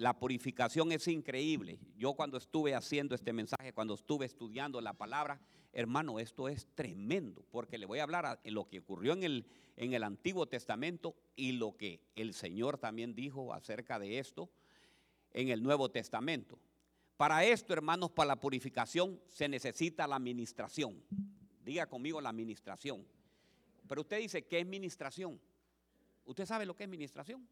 la purificación es increíble. Yo cuando estuve haciendo este mensaje, cuando estuve estudiando la palabra, hermano, esto es tremendo, porque le voy a hablar de lo que ocurrió en el, en el Antiguo Testamento y lo que el Señor también dijo acerca de esto en el Nuevo Testamento. Para esto, hermanos, para la purificación se necesita la administración. Diga conmigo la administración. Pero usted dice, ¿qué es administración? ¿Usted sabe lo que es administración?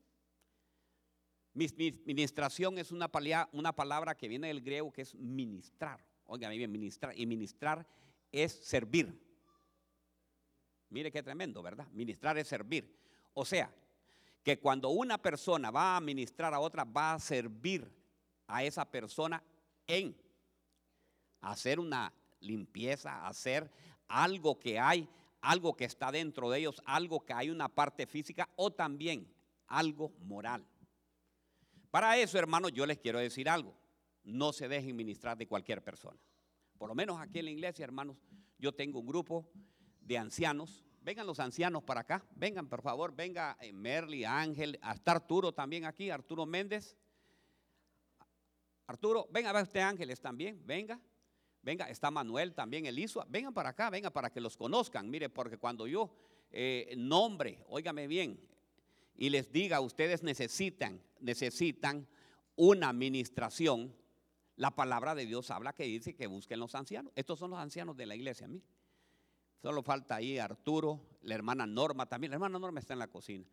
Ministración es una palabra, una palabra que viene del griego que es ministrar. Oiga bien, ministrar. Y ministrar es servir. Mire qué tremendo, ¿verdad? Ministrar es servir. O sea, que cuando una persona va a ministrar a otra, va a servir a esa persona en hacer una limpieza, hacer algo que hay, algo que está dentro de ellos, algo que hay una parte física o también algo moral. Para eso, hermanos, yo les quiero decir algo. No se dejen ministrar de cualquier persona. Por lo menos aquí en la iglesia, hermanos, yo tengo un grupo de ancianos. Vengan los ancianos para acá. Vengan, por favor. Venga eh, Merly, Ángel, hasta Arturo también aquí, Arturo Méndez. Arturo, venga, ver usted Ángeles también, venga. Venga, está Manuel también, Elisua. Vengan para acá, venga para que los conozcan. Mire, porque cuando yo eh, nombre, óigame bien, y les diga, ustedes necesitan, necesitan una administración, la palabra de Dios habla que dice que busquen los ancianos. Estos son los ancianos de la iglesia, mire. Solo falta ahí Arturo, la hermana Norma también. La hermana Norma está en la cocina.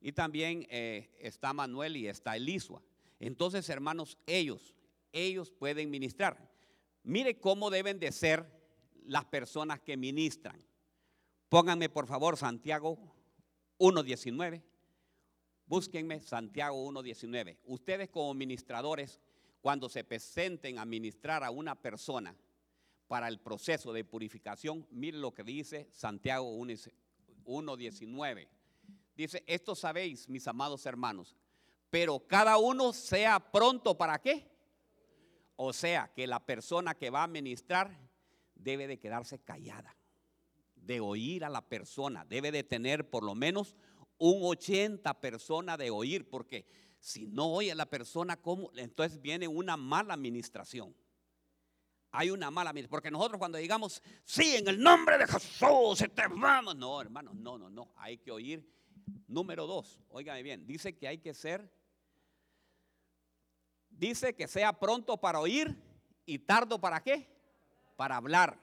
Y también eh, está Manuel y está Elisua. Entonces, hermanos, ellos, ellos pueden ministrar. Mire cómo deben de ser las personas que ministran. Pónganme, por favor, Santiago 1.19. Búsquenme Santiago 1.19. Ustedes como ministradores, cuando se presenten a ministrar a una persona para el proceso de purificación, miren lo que dice Santiago 1.19. Dice, esto sabéis, mis amados hermanos, pero cada uno sea pronto para qué. O sea, que la persona que va a ministrar debe de quedarse callada, de oír a la persona, debe de tener por lo menos un 80 personas de oír, porque si no oye la persona, ¿cómo? entonces viene una mala administración. Hay una mala administración, porque nosotros cuando digamos, sí, en el nombre de Jesús, te vamos. No, hermano, no, no, no, hay que oír. Número dos, óigame bien, dice que hay que ser, dice que sea pronto para oír y tardo para qué? Para hablar.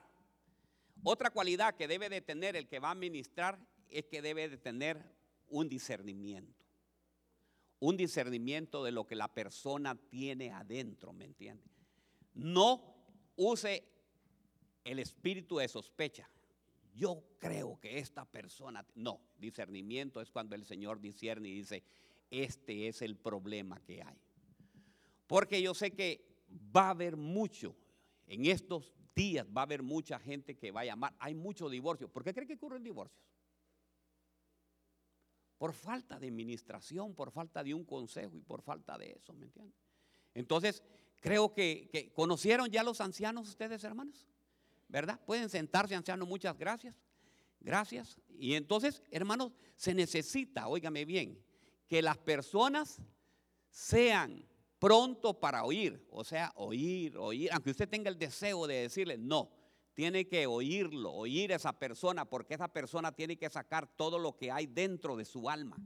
Otra cualidad que debe de tener el que va a ministrar es que debe de tener un discernimiento. Un discernimiento de lo que la persona tiene adentro, ¿me entiende? No use el espíritu de sospecha. Yo creo que esta persona, no, discernimiento es cuando el Señor discierne y dice, este es el problema que hay. Porque yo sé que va a haber mucho, en estos días va a haber mucha gente que va a llamar, hay mucho divorcio. ¿Por qué cree que ocurren divorcios? Por falta de administración, por falta de un consejo y por falta de eso, ¿me entienden? Entonces, creo que, conocieron ya los ancianos ustedes, hermanos, ¿verdad? Pueden sentarse, ancianos, muchas gracias, gracias. Y entonces, hermanos, se necesita, óigame bien, que las personas sean pronto para oír, o sea, oír, oír, aunque usted tenga el deseo de decirle, no, tiene que oírlo, oír a esa persona, porque esa persona tiene que sacar todo lo que hay dentro de su alma.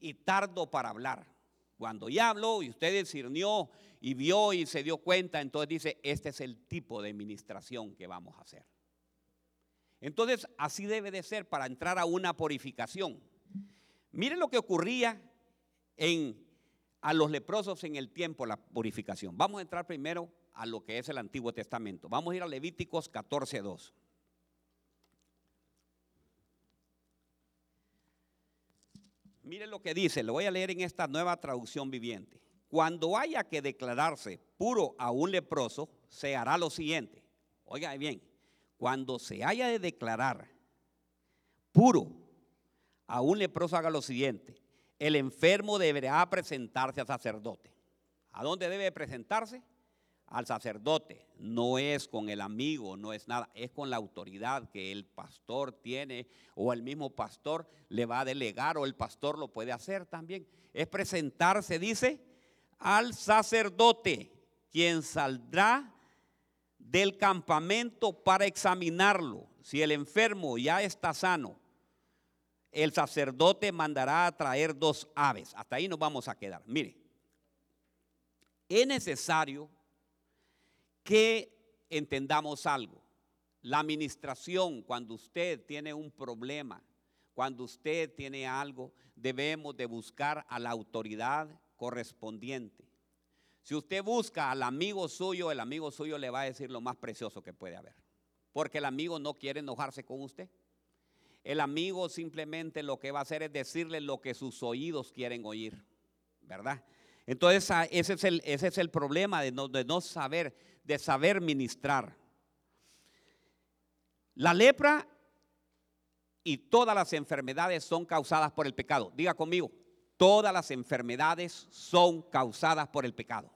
Y tardo para hablar. Cuando ya habló y usted discernió y vio y se dio cuenta, entonces dice, este es el tipo de administración que vamos a hacer. Entonces, así debe de ser para entrar a una purificación. Miren lo que ocurría en, a los leprosos en el tiempo, la purificación. Vamos a entrar primero a lo que es el Antiguo Testamento. Vamos a ir a Levíticos 14.2. Mire lo que dice, lo voy a leer en esta nueva traducción viviente. Cuando haya que declararse puro a un leproso, se hará lo siguiente. Oiga bien, cuando se haya de declarar puro a un leproso, haga lo siguiente. El enfermo deberá presentarse al sacerdote. ¿A dónde debe presentarse? Al sacerdote, no es con el amigo, no es nada, es con la autoridad que el pastor tiene o el mismo pastor le va a delegar o el pastor lo puede hacer también. Es presentarse, dice, al sacerdote, quien saldrá del campamento para examinarlo. Si el enfermo ya está sano, el sacerdote mandará a traer dos aves. Hasta ahí nos vamos a quedar. Mire, es necesario que entendamos algo. La administración, cuando usted tiene un problema, cuando usted tiene algo, debemos de buscar a la autoridad correspondiente. Si usted busca al amigo suyo, el amigo suyo le va a decir lo más precioso que puede haber. Porque el amigo no quiere enojarse con usted. El amigo simplemente lo que va a hacer es decirle lo que sus oídos quieren oír, ¿verdad? Entonces ese es el, ese es el problema de no, de no saber, de saber ministrar. La lepra y todas las enfermedades son causadas por el pecado. Diga conmigo, todas las enfermedades son causadas por el pecado.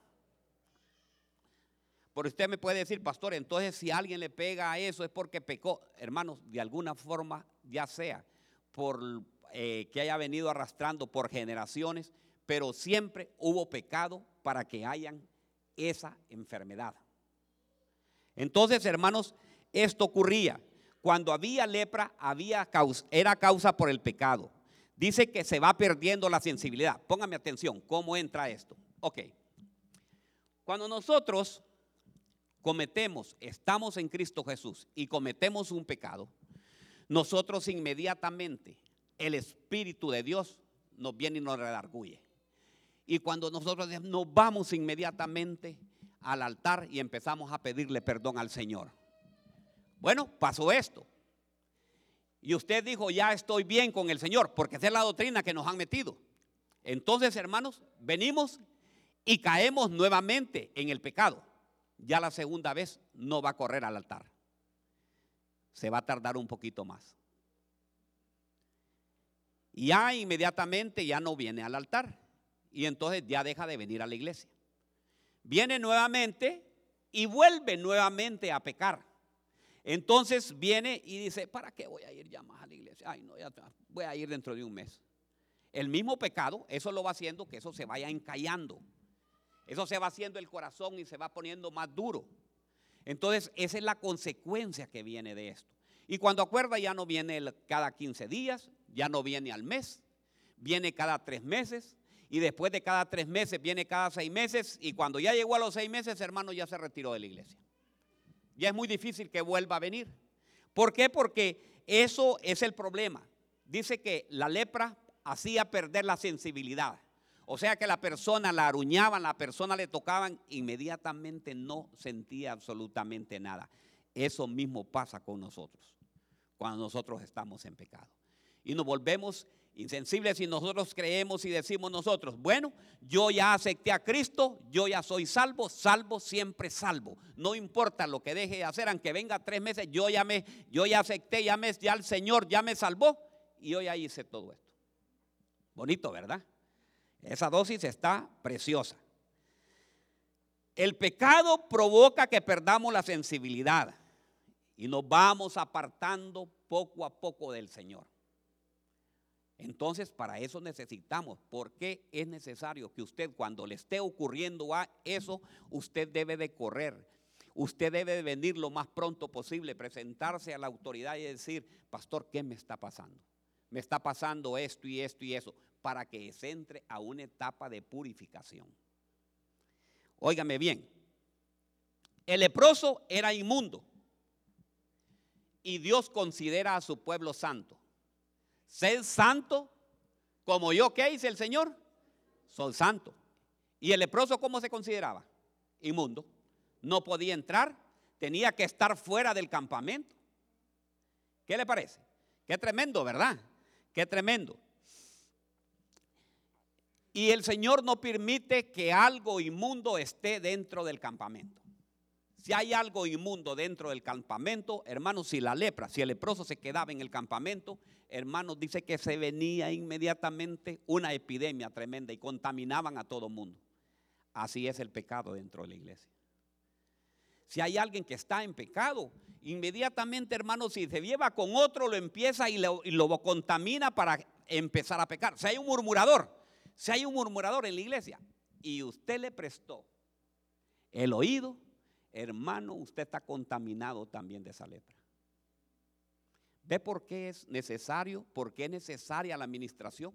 Por usted me puede decir, pastor, entonces si alguien le pega a eso es porque pecó. Hermanos, de alguna forma, ya sea por eh, que haya venido arrastrando por generaciones, pero siempre hubo pecado para que hayan esa enfermedad. Entonces, hermanos, esto ocurría. Cuando había lepra, había causa, era causa por el pecado. Dice que se va perdiendo la sensibilidad. Póngame atención, ¿cómo entra esto? Ok. Cuando nosotros cometemos, estamos en Cristo Jesús y cometemos un pecado, nosotros inmediatamente, el Espíritu de Dios nos viene y nos redarguye. Y cuando nosotros nos vamos inmediatamente al altar y empezamos a pedirle perdón al Señor. Bueno, pasó esto. Y usted dijo, ya estoy bien con el Señor, porque esa es la doctrina que nos han metido. Entonces, hermanos, venimos y caemos nuevamente en el pecado. Ya la segunda vez no va a correr al altar. Se va a tardar un poquito más. Ya inmediatamente ya no viene al altar. Y entonces ya deja de venir a la iglesia. Viene nuevamente y vuelve nuevamente a pecar. Entonces viene y dice, ¿para qué voy a ir ya más a la iglesia? Ay, no, ya voy a ir dentro de un mes. El mismo pecado, eso lo va haciendo que eso se vaya encallando. Eso se va haciendo el corazón y se va poniendo más duro. Entonces, esa es la consecuencia que viene de esto. Y cuando acuerda, ya no viene cada 15 días, ya no viene al mes, viene cada tres meses. Y después de cada tres meses, viene cada seis meses. Y cuando ya llegó a los seis meses, hermano, ya se retiró de la iglesia ya es muy difícil que vuelva a venir. ¿Por qué? Porque eso es el problema. Dice que la lepra hacía perder la sensibilidad. O sea que la persona la aruñaban, la persona le tocaban, inmediatamente no sentía absolutamente nada. Eso mismo pasa con nosotros, cuando nosotros estamos en pecado. Y nos volvemos insensibles si nosotros creemos y decimos nosotros, bueno, yo ya acepté a Cristo, yo ya soy salvo, salvo, siempre salvo. No importa lo que deje de hacer, aunque venga tres meses, yo ya me, yo ya acepté, ya, me, ya el Señor ya me salvó y yo ya hice todo esto. Bonito, ¿verdad? Esa dosis está preciosa. El pecado provoca que perdamos la sensibilidad y nos vamos apartando poco a poco del Señor. Entonces, para eso necesitamos, porque es necesario que usted cuando le esté ocurriendo a eso, usted debe de correr. Usted debe de venir lo más pronto posible, presentarse a la autoridad y decir, pastor, ¿qué me está pasando? Me está pasando esto y esto y eso, para que se entre a una etapa de purificación. Óigame bien, el leproso era inmundo y Dios considera a su pueblo santo. Sed santo como yo, ¿qué dice el Señor? Soy santo. ¿Y el leproso cómo se consideraba? Inmundo. No podía entrar, tenía que estar fuera del campamento. ¿Qué le parece? Qué tremendo, ¿verdad? Qué tremendo. Y el Señor no permite que algo inmundo esté dentro del campamento. Si hay algo inmundo dentro del campamento, hermanos, si la lepra, si el leproso se quedaba en el campamento, hermanos, dice que se venía inmediatamente una epidemia tremenda y contaminaban a todo mundo. Así es el pecado dentro de la iglesia. Si hay alguien que está en pecado, inmediatamente, hermanos, si se lleva con otro, lo empieza y lo, y lo contamina para empezar a pecar. Si hay un murmurador, si hay un murmurador en la iglesia, y usted le prestó el oído, hermano, usted está contaminado también de esa lepra. ¿Ve por qué es necesario? ¿Por qué es necesaria la administración?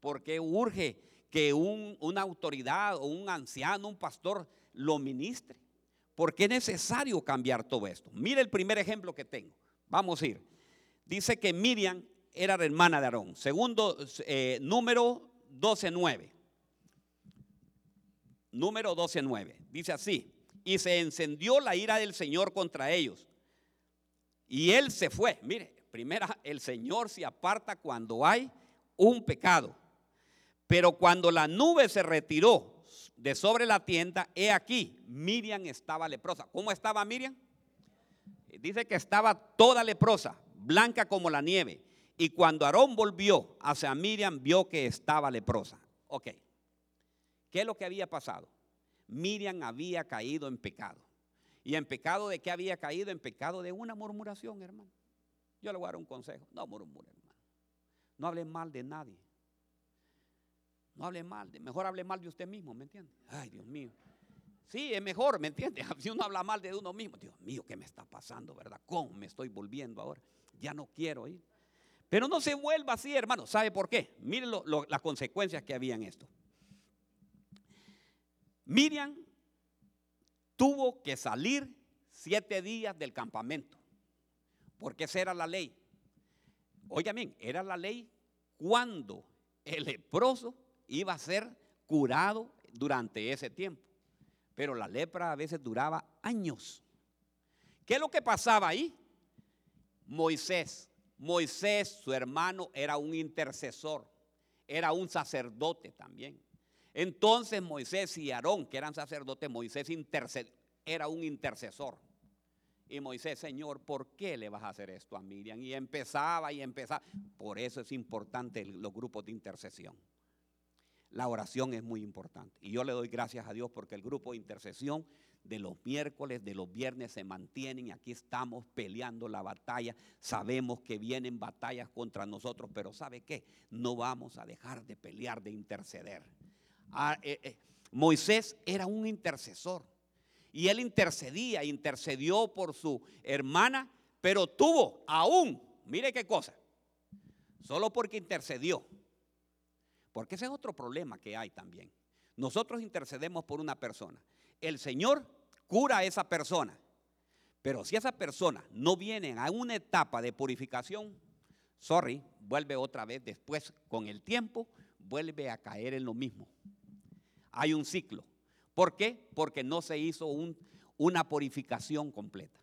¿Por qué urge que una autoridad o un anciano, un pastor, lo ministre? ¿Por qué es necesario cambiar todo esto? Mire el primer ejemplo que tengo. Vamos a ir. Dice que Miriam era la hermana de Aarón. Segundo, eh, número 12.9. Número 12.9. Dice así. Y se encendió la ira del Señor contra ellos. Y él se fue. Mire, primera, el Señor se aparta cuando hay un pecado. Pero cuando la nube se retiró de sobre la tienda, he aquí, Miriam estaba leprosa. ¿Cómo estaba Miriam? Dice que estaba toda leprosa, blanca como la nieve. Y cuando Aarón volvió hacia Miriam, vio que estaba leprosa. Ok. ¿Qué es lo que había pasado? Miriam había caído en pecado. ¿Y en pecado de qué había caído? En pecado de una murmuración, hermano. Yo le voy a dar un consejo. No murmure, hermano. No hable mal de nadie. No hable mal, de, mejor hable mal de usted mismo, ¿me entiende? Ay, Dios mío. Sí, es mejor, ¿me entiende? Si uno habla mal de uno mismo, Dios mío, ¿qué me está pasando, verdad? ¿Cómo me estoy volviendo ahora? Ya no quiero ir. Pero no se vuelva así, hermano. ¿Sabe por qué? Miren las consecuencias que había en esto. Miriam tuvo que salir siete días del campamento, porque esa era la ley. Oiga bien, era la ley cuando el leproso iba a ser curado durante ese tiempo. Pero la lepra a veces duraba años. ¿Qué es lo que pasaba ahí? Moisés, Moisés, su hermano, era un intercesor, era un sacerdote también. Entonces Moisés y Aarón, que eran sacerdotes, Moisés era un intercesor. Y Moisés, Señor, ¿por qué le vas a hacer esto a Miriam? Y empezaba y empezaba. Por eso es importante los grupos de intercesión. La oración es muy importante. Y yo le doy gracias a Dios porque el grupo de intercesión de los miércoles, de los viernes se mantienen. Aquí estamos peleando la batalla. Sabemos que vienen batallas contra nosotros, pero ¿sabe qué? No vamos a dejar de pelear, de interceder. Ah, eh, eh, Moisés era un intercesor. Y él intercedía, intercedió por su hermana, pero tuvo aún, mire qué cosa, solo porque intercedió porque ese es otro problema que hay también. Nosotros intercedemos por una persona. El Señor cura a esa persona. Pero si esa persona no viene a una etapa de purificación, sorry, vuelve otra vez después con el tiempo, vuelve a caer en lo mismo. Hay un ciclo. ¿Por qué? Porque no se hizo una purificación completa.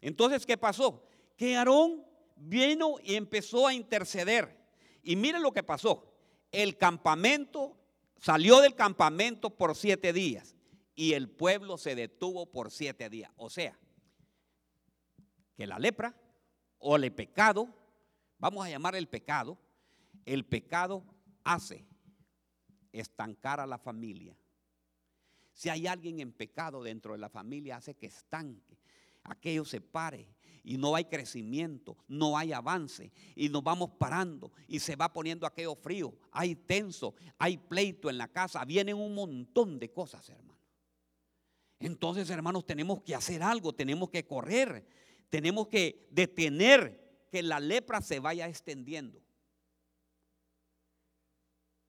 Entonces, ¿qué pasó? Que Aarón vino y empezó a interceder. Y miren lo que pasó el campamento, salió del campamento por siete días y el pueblo se detuvo por siete días. O sea, que la lepra o el pecado, vamos a llamar el pecado, el pecado hace estancar a la familia. Si hay alguien en pecado dentro de la familia, hace que estanque, aquello se pare y no hay crecimiento, no hay avance y nos vamos parando y se va poniendo aquello frío, hay tenso, hay pleito en la casa, vienen un montón de cosas, hermano. Entonces, hermanos, tenemos que hacer algo, tenemos que correr, tenemos que detener que la lepra se vaya extendiendo.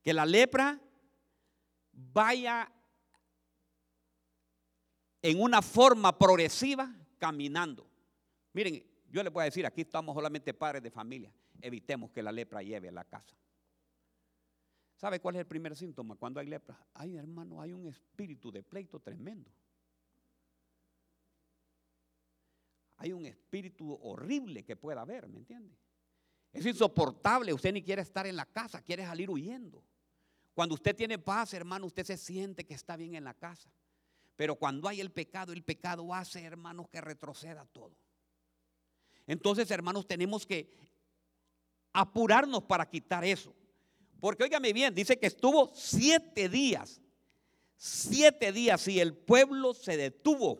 Que la lepra vaya en una forma progresiva caminando. Miren, yo les voy a decir, aquí estamos solamente padres de familia. Evitemos que la lepra lleve a la casa. ¿Sabe cuál es el primer síntoma cuando hay lepra? Ay, hermano, hay un espíritu de pleito tremendo. Hay un espíritu horrible que pueda haber, ¿me entiende? Es insoportable, usted ni quiere estar en la casa, quiere salir huyendo. Cuando usted tiene paz, hermano, usted se siente que está bien en la casa. Pero cuando hay el pecado, el pecado hace, hermanos, que retroceda todo. Entonces, hermanos, tenemos que apurarnos para quitar eso. Porque óigame bien, dice que estuvo siete días. Siete días y el pueblo se detuvo.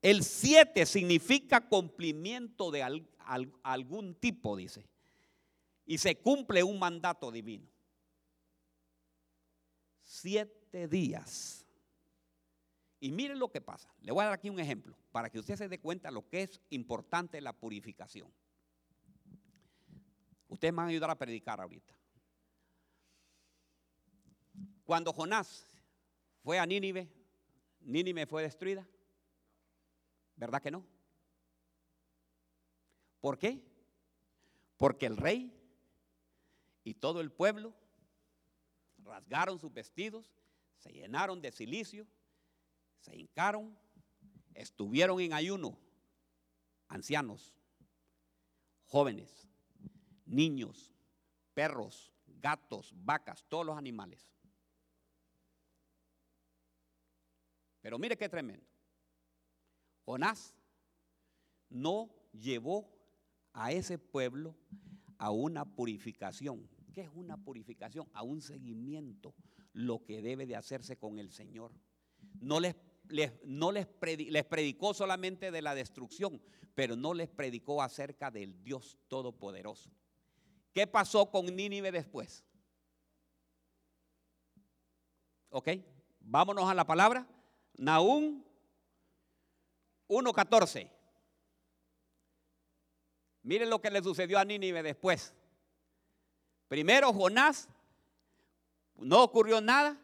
El siete significa cumplimiento de algún tipo, dice. Y se cumple un mandato divino. Siete días. Y miren lo que pasa. Le voy a dar aquí un ejemplo para que usted se dé cuenta lo que es importante la purificación. Ustedes me van a ayudar a predicar ahorita. Cuando Jonás fue a Nínive, Nínive fue destruida. ¿Verdad que no? ¿Por qué? Porque el rey y todo el pueblo rasgaron sus vestidos, se llenaron de silicio, se hincaron, estuvieron en ayuno, ancianos, jóvenes, niños, perros, gatos, vacas, todos los animales. Pero mire qué tremendo. Jonás no llevó a ese pueblo a una purificación. ¿Qué es una purificación? A un seguimiento, lo que debe de hacerse con el Señor. No les, no les, les predicó solamente de la destrucción, pero no les predicó acerca del Dios Todopoderoso. ¿Qué pasó con Nínive después? ¿Ok? Vámonos a la palabra. Naúm 1.14. Miren lo que le sucedió a Nínive después. Primero Jonás, no ocurrió nada,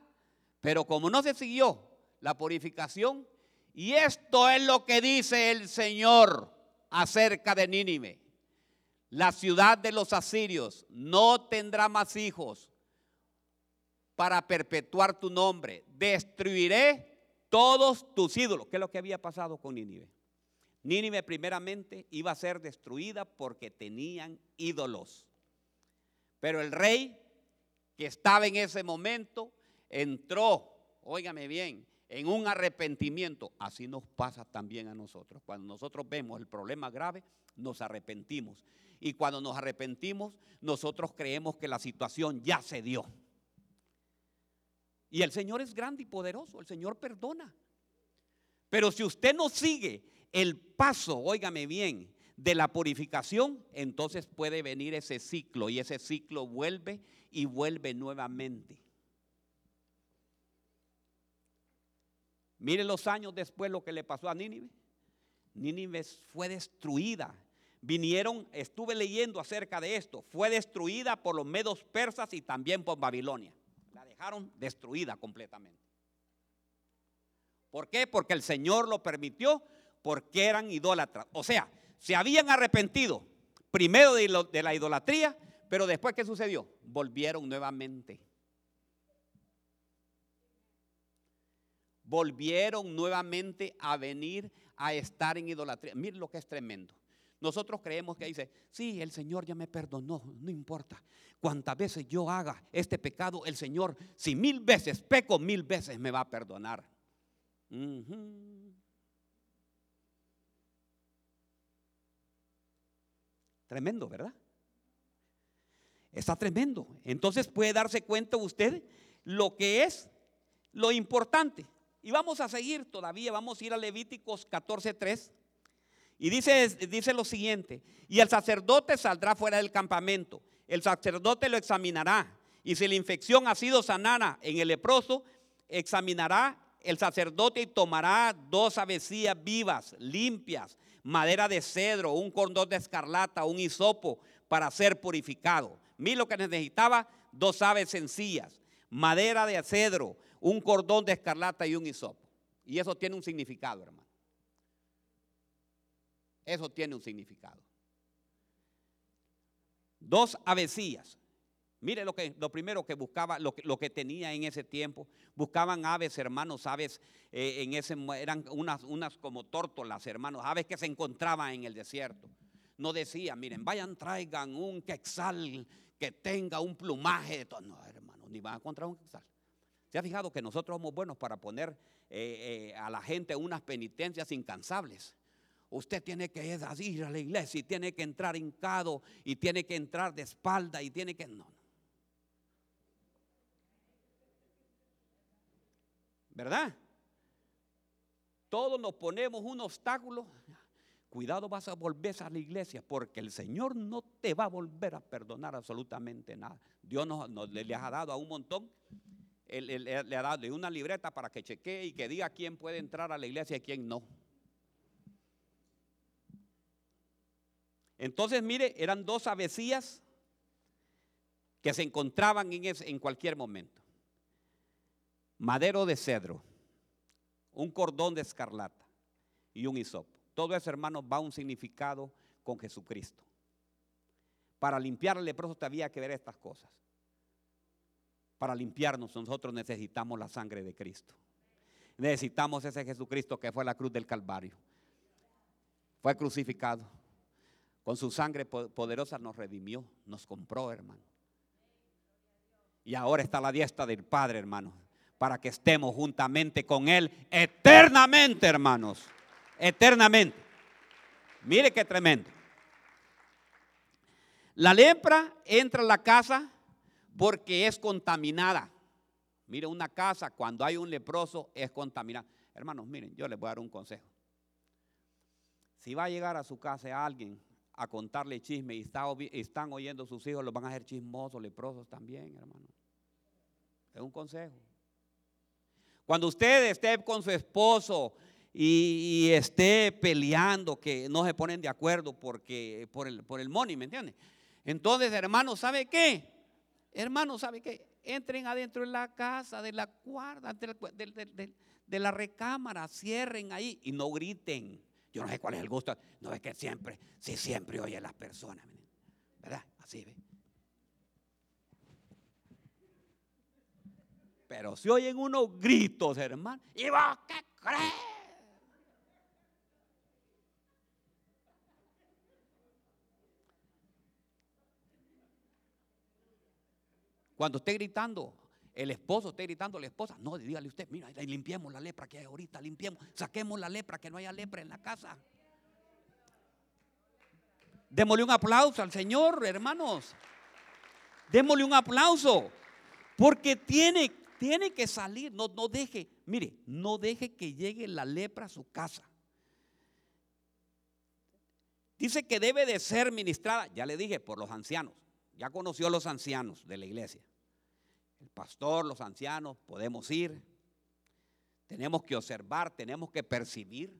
pero como no se siguió la purificación, y esto es lo que dice el Señor acerca de Nínive. La ciudad de los asirios no tendrá más hijos para perpetuar tu nombre. Destruiré todos tus ídolos. ¿Qué es lo que había pasado con Nínive? Nínive primeramente iba a ser destruida porque tenían ídolos. Pero el rey que estaba en ese momento entró, óigame bien, en un arrepentimiento. Así nos pasa también a nosotros. Cuando nosotros vemos el problema grave, nos arrepentimos. Y cuando nos arrepentimos, nosotros creemos que la situación ya se dio. Y el Señor es grande y poderoso, el Señor perdona. Pero si usted no sigue el paso, óigame bien, de la purificación, entonces puede venir ese ciclo y ese ciclo vuelve y vuelve nuevamente. Miren los años después lo que le pasó a Nínive. Nínive fue destruida. Vinieron, estuve leyendo acerca de esto, fue destruida por los medos persas y también por Babilonia dejaron destruida completamente. ¿Por qué? Porque el Señor lo permitió, porque eran idólatras. O sea, se habían arrepentido primero de, la idolatría, pero después ¿qué sucedió? Volvieron nuevamente. Volvieron nuevamente a venir a estar en idolatría. Miren lo que es tremendo. Nosotros creemos que dice, sí, el Señor ya me perdonó, no importa. Cuantas veces yo haga este pecado, el Señor, si mil veces peco, mil veces me va a perdonar. Tremendo, ¿verdad? Está tremendo. Entonces puede darse cuenta usted lo que es lo importante. Y vamos a seguir todavía, vamos a ir a Levíticos 14.3. Y dice, dice lo siguiente, y el sacerdote saldrá fuera del campamento, el sacerdote lo examinará, y si la infección ha sido sanada en el leproso, examinará el sacerdote y tomará dos avecillas vivas, limpias, madera de cedro, un cordón de escarlata, un hisopo para ser purificado. Mira lo que necesitaba, dos aves sencillas, madera de cedro, un cordón de escarlata y un hisopo. Y eso tiene un significado, hermano. Eso tiene un significado. Dos avecillas. Mire lo, que, lo primero que buscaba, lo que, lo que tenía en ese tiempo. Buscaban aves, hermanos, aves, eh, en ese, eran unas, unas como tórtolas, hermanos, aves que se encontraban en el desierto. No decía, miren, vayan, traigan un quexal que tenga un plumaje. De todo. No, hermanos, ni van a encontrar un quexal. ¿Se ha fijado que nosotros somos buenos para poner eh, eh, a la gente unas penitencias incansables? Usted tiene que ir a la iglesia y tiene que entrar hincado y tiene que entrar de espalda y tiene que... No. ¿Verdad? Todos nos ponemos un obstáculo. Cuidado, vas a volver a la iglesia porque el Señor no te va a volver a perdonar absolutamente nada. Dios nos, le ha dado a un montón él- le ha dado una libreta para que chequee y que diga quién puede entrar a la iglesia y quién no. Entonces, mire, eran dos avecillas que se encontraban en, en cualquier momento. Madero de cedro, un cordón de escarlata y un hisopo. Todo eso, hermanos, va a un significado con Jesucristo. Para limpiar al leproso te había que ver estas cosas. Para limpiarnos nosotros necesitamos la sangre de Cristo. Necesitamos ese Jesucristo que fue la cruz del Calvario. Fue crucificado. Con su sangre po- poderosa nos redimió, nos compró, hermano. Y ahora está la diestra del Padre, hermano, para que estemos juntamente con Él eternamente, hermanos. Eternamente. Mire qué tremendo. La lepra entra a la casa porque es contaminada. Mire, una casa cuando hay un leproso es contaminada. Hermanos, miren, yo les voy a dar un consejo. Si va a llegar a su casa alguien a contarle chisme y está están oyendo sus hijos, los van a hacer chismosos, leprosos también, hermano. Es un consejo. Cuando usted esté con su esposo y, y esté peleando, que no se ponen de acuerdo porque, por, el, por money, ¿me entiende? Entonces, hermano, ¿sabe qué? Hermano, ¿sabe qué? Entren adentro de la casa, de la de- de la recámara, cierren ahí y no griten. Yo no sé cuál es el gusto. No es que siempre, sí, siempre oye a las personas, ¿verdad? Así ve. Pero si oyen unos gritos, hermano, ¿y vos qué crees? Cuando esté gritando, el esposo esté gritando a la esposa, no, dígale usted, mira, limpiemos la lepra que hay ahorita, limpiemos, saquemos la lepra, que no haya lepra en la casa. Démosle un aplauso al Señor, hermanos. Démosle un aplauso. Porque tiene, tiene que salir. No, no deje, mire, no deje que llegue la lepra a su casa. Dice que debe de ser ministrada, ya le dije, por los ancianos. Ya conoció a los ancianos de la iglesia. El pastor, los ancianos, podemos ir. Tenemos que observar, tenemos que percibir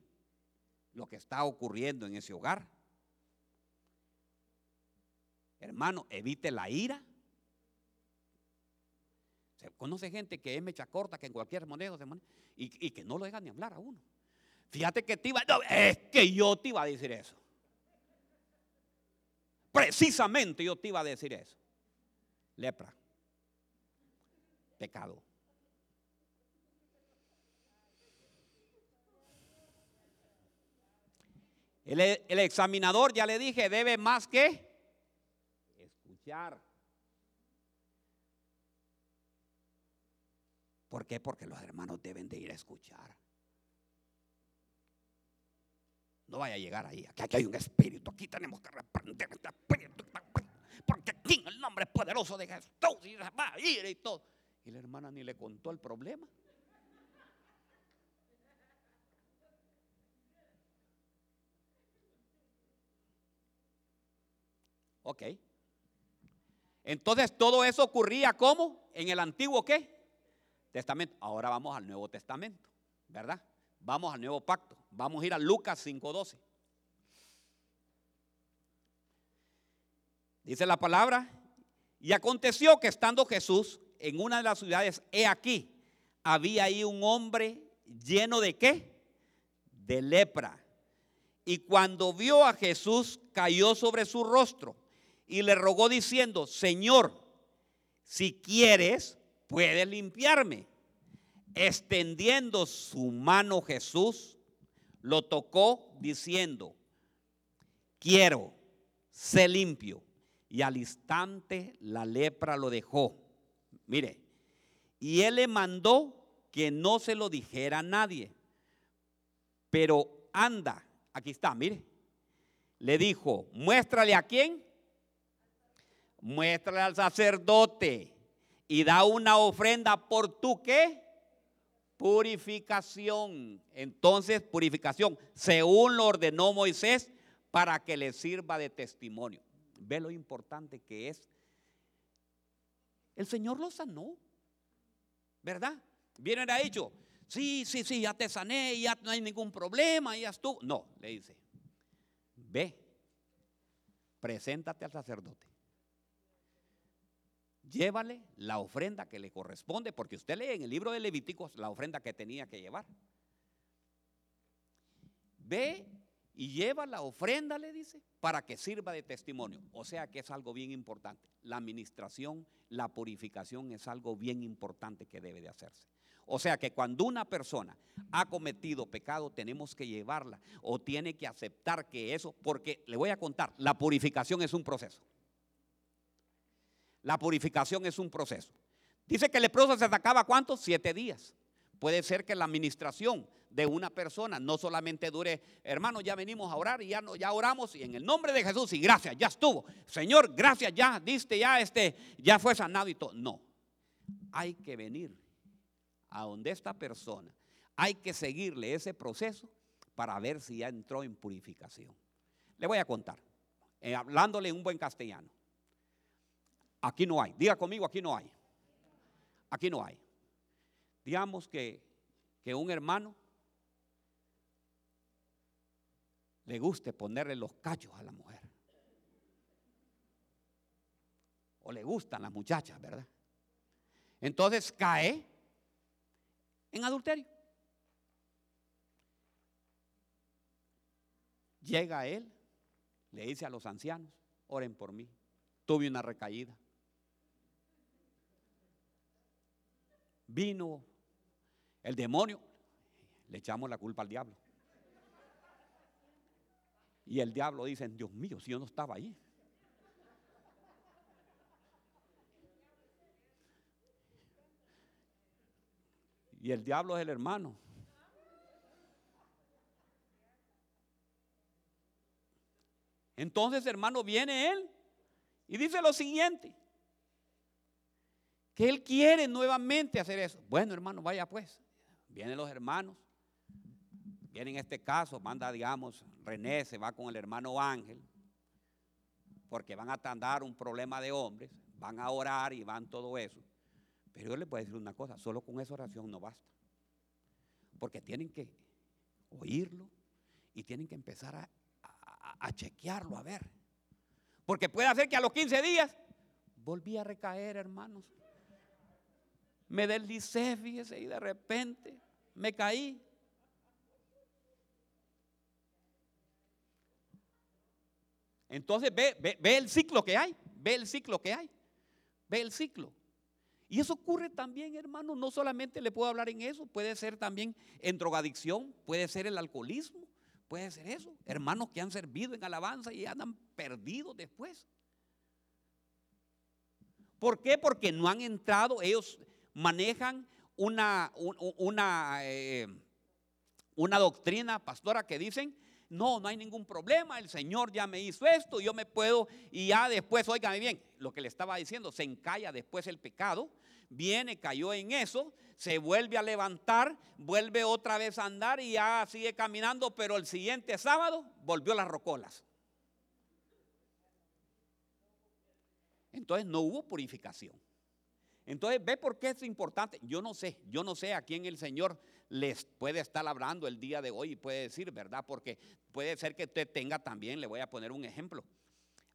lo que está ocurriendo en ese hogar. Hermano, evite la ira. Conoce gente que es mecha corta, que en cualquier moneda se moneda, y, que no lo deja ni hablar a uno. Fíjate que te iba, no, es que yo te iba a decir eso. Precisamente yo te iba a decir eso. Lepra. Pecado. El examinador, ya le dije, debe más que escuchar. ¿Por qué? Porque los hermanos deben de ir a escuchar. No vaya a llegar ahí. Aquí, hay un espíritu. Aquí tenemos que reprender este espíritu. Porque aquí en el nombre poderoso de Jesús y va a ir y todo. Y la hermana ni le contó el problema. Ok. Entonces todo eso ocurría como en el antiguo qué? Testamento. Ahora vamos al Nuevo Testamento, ¿verdad? Vamos al Nuevo Pacto. Vamos a ir a Lucas 5:12. Dice la palabra, y aconteció que estando Jesús en una de las ciudades, he aquí, había ahí un hombre lleno de qué? De lepra. Y cuando vio a Jesús, cayó sobre su rostro y le rogó diciendo, Señor, si quieres, puedes limpiarme. Extendiendo su mano Jesús, lo tocó diciendo, quiero, sé limpio. Y al instante la lepra lo dejó. Mire, y él le mandó que no se lo dijera a nadie. Pero anda, aquí está, mire. Le dijo, muéstrale a quién. Muéstrale al sacerdote y da una ofrenda por tu qué? Purificación. Entonces, purificación, según lo ordenó Moisés, para que le sirva de testimonio. Ve lo importante que es. El Señor lo sanó. ¿verdad? Bien era dicho, sí, sí, sí, ya te sané, ya no hay ningún problema, ya estuvo. No, le dice, ve, preséntate al sacerdote. Llévale la ofrenda que le corresponde, porque usted lee en el libro de Levíticos la ofrenda que tenía que llevar. Ve y lleva la ofrenda, le dice, para que sirva de testimonio. O sea que es algo bien importante. La administración, la purificación es algo bien importante que debe de hacerse. O sea que cuando una persona ha cometido pecado, tenemos que llevarla o tiene que aceptar que eso, porque le voy a contar, la purificación es un proceso. La purificación es un proceso. Dice que el leproso se sacaba cuántos? Siete días. Puede ser que la administración de una persona no solamente dure, hermano, ya venimos a orar y ya, no, ya oramos y en el nombre de Jesús y gracias, ya estuvo. Señor, gracias, ya diste, ya este, ya fue sanado y todo. No, hay que venir a donde esta persona, hay que seguirle ese proceso para ver si ya entró en purificación. Le voy a contar, eh, hablándole un buen castellano. Aquí no hay, diga conmigo, aquí no hay. Aquí no hay. Digamos que, que un hermano le guste ponerle los cachos a la mujer. O le gustan las muchachas, ¿verdad? Entonces cae en adulterio. Llega él, le dice a los ancianos, oren por mí. Tuve una recaída. Vino el demonio, le echamos la culpa al diablo. Y el diablo dice, Dios mío, si yo no estaba ahí. Y el diablo es el hermano. Entonces, hermano, viene él y dice lo siguiente que él quiere nuevamente hacer eso. Bueno, hermano, vaya pues. Vienen los hermanos. Viene en este caso, manda, digamos, René se va con el hermano Ángel, porque van a atender un problema de hombres, van a orar y van todo eso. Pero yo les voy a decir una cosa, solo con esa oración no basta. Porque tienen que oírlo y tienen que empezar a, a chequearlo, a ver. Porque puede hacer que a los 15 días volví a recaer, hermanos me deslicé, fíjese, y de repente me caí. Entonces ve, ve, el ciclo que hay, ve el ciclo que hay, ve el ciclo. Y eso ocurre también, hermano, no solamente le puedo hablar en eso, puede ser también en drogadicción, puede ser el alcoholismo, puede ser eso. Hermanos que han servido en alabanza y andan perdidos después. ¿Por qué? Porque no han entrado, ellos manejan una, una, eh, una doctrina, pastora, que dicen, no, no hay ningún problema, el Señor ya me hizo esto, yo me puedo, y ya después, óigame bien, lo que le estaba diciendo, se encalla después el pecado, viene, cayó en eso, se vuelve a levantar, vuelve otra vez a andar y ya sigue caminando, pero el siguiente sábado volvió las rocolas. Entonces no hubo purificación. Entonces, ve por qué es importante. Yo no sé, yo no sé a quién el Señor les puede estar hablando el día de hoy y puede decir, ¿verdad? Porque puede ser que usted tenga también, le voy a poner un ejemplo.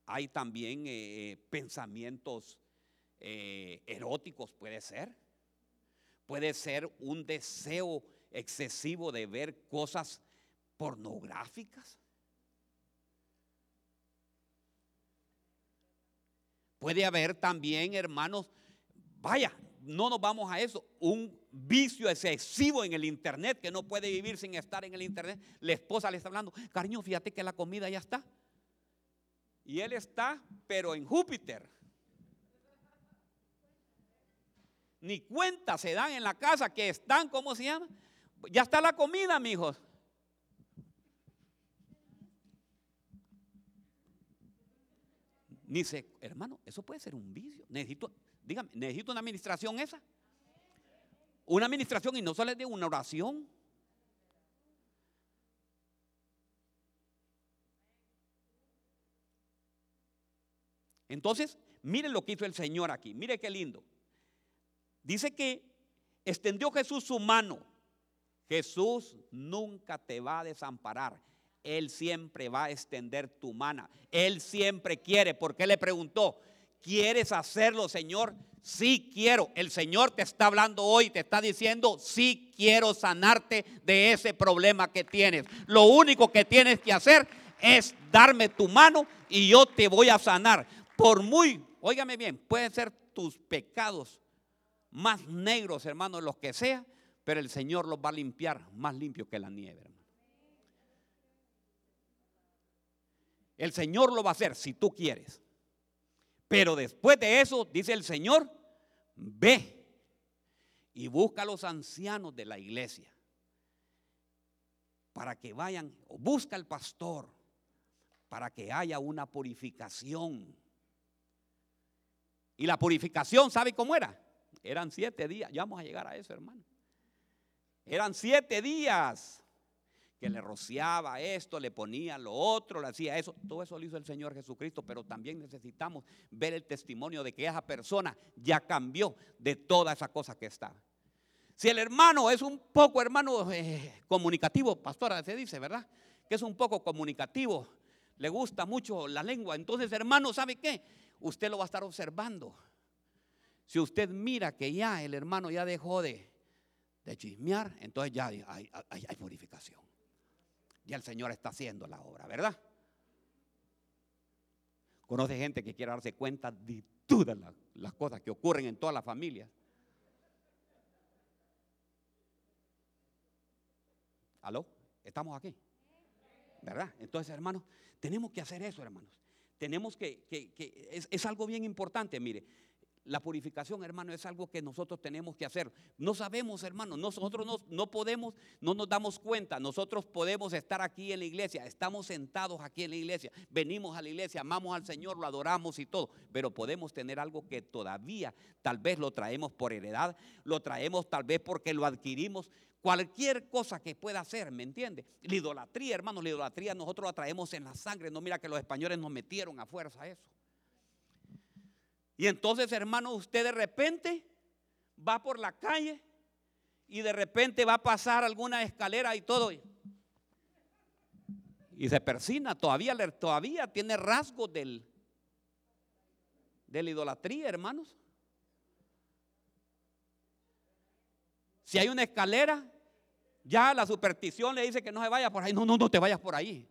Hay también eh, pensamientos eh, eróticos, puede ser. Puede ser un deseo excesivo de ver cosas pornográficas. Puede haber también, hermanos, Vaya, no nos vamos a eso. Un vicio excesivo en el internet que no puede vivir sin estar en el internet. La esposa le está hablando, cariño, fíjate que la comida ya está. Y él está, pero en Júpiter. Ni cuenta se dan en la casa que están, ¿cómo se llama? Ya está la comida, mijos. Ni hermano, eso puede ser un vicio. Necesito, Dígame, ¿necesito una administración esa? Una administración y no sale de una oración. Entonces, mire lo que hizo el Señor aquí. Mire qué lindo. Dice que Extendió Jesús su mano. Jesús nunca te va a desamparar. Él siempre va a extender tu mano. Él siempre quiere, porque le preguntó, ¿quieres hacerlo, Señor? Sí quiero. El Señor te está hablando hoy, te está diciendo, sí quiero sanarte de ese problema que tienes. Lo único que tienes que hacer es darme tu mano y yo te voy a sanar. Por muy, óigame bien, pueden ser tus pecados más negros, hermano, los que sea, pero el Señor los va a limpiar más limpio que la nieve, hermano. El Señor lo va a hacer si tú quieres. Pero después de eso, dice el Señor, ve y busca a los ancianos de la iglesia para que vayan, o busca al pastor para que haya una purificación. Y la purificación, ¿sabe cómo era? Eran siete días, ya vamos a llegar a eso, hermano. Eran siete días que le rociaba esto, le ponía lo otro, le hacía eso. Todo eso lo hizo el Señor Jesucristo, pero también necesitamos ver el testimonio de que esa persona ya cambió de toda esa cosa que estaba. Si el hermano es un poco, hermano, eh, comunicativo, pastora, se dice, ¿verdad? Que es un poco comunicativo, le gusta mucho la lengua. Entonces, hermano, ¿sabe qué? Usted lo va a estar observando. Si usted mira que ya el hermano ya dejó de, chismear, entonces ya hay, hay purificación. Ya el Señor está haciendo la obra, ¿verdad? Conoce gente que quiere darse cuenta de todas las, cosas que ocurren en toda la familia. ¿Aló? ¿Estamos aquí? ¿Verdad? Entonces, hermanos, tenemos que hacer eso, hermanos. Tenemos que, que, es, es, algo bien importante, mire. La purificación, hermano, es algo que nosotros tenemos que hacer. No sabemos, hermano, nosotros no, no, podemos, no nos damos cuenta. Nosotros podemos estar aquí en la iglesia, estamos sentados aquí en la iglesia, venimos a la iglesia, amamos al Señor, lo adoramos y todo, pero podemos tener algo que todavía tal vez lo traemos por heredad, lo traemos tal vez porque lo adquirimos. Cualquier cosa que pueda hacer, ¿me entiende? La idolatría, hermano, la idolatría nosotros la traemos en la sangre. No mira que los españoles nos metieron a fuerza eso. Y entonces, hermano, usted de repente va por la calle y de repente va a pasar alguna escalera y todo. Y se persina, todavía, todavía tiene rasgos del, de la idolatría, hermanos. Si hay una escalera, ya la superstición le dice que no se vaya por ahí. No, no, no te vayas por ahí.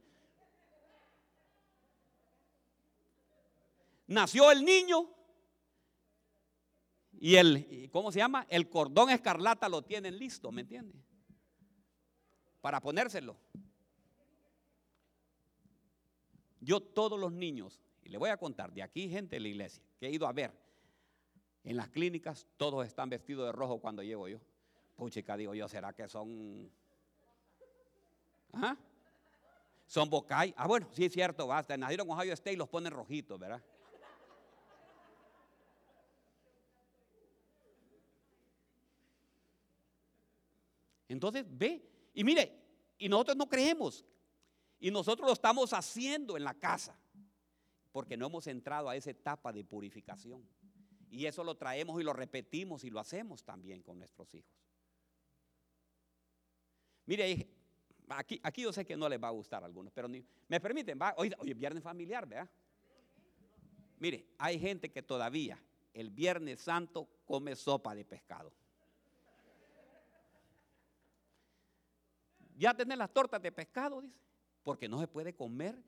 Nació el niño y el, ¿cómo se llama? El cordón escarlata lo tienen listo, ¿me entiende? Para ponérselo. Yo todos los niños, y le voy a contar, de aquí gente de la iglesia, que he ido a ver, en las clínicas todos están vestidos de rojo cuando llego yo. Puchica, digo yo, ¿será que son... ¿Ah? Son bocay. Ah, bueno, sí es cierto, basta. Nacieron Ohio State y los ponen rojitos, ¿verdad? Entonces, ve, y mire, y nosotros no creemos, y nosotros lo estamos haciendo en la casa, porque no hemos entrado a esa etapa de purificación. Y eso lo traemos y lo repetimos y lo hacemos también con nuestros hijos. Mire, aquí, aquí yo sé que no les va a gustar a algunos, pero me permiten, va, hoy, hoy es viernes familiar, ¿verdad? Mire, hay gente que todavía el viernes santo come sopa de pescado. Ya tener las tortas de pescado, dice, porque no se puede comer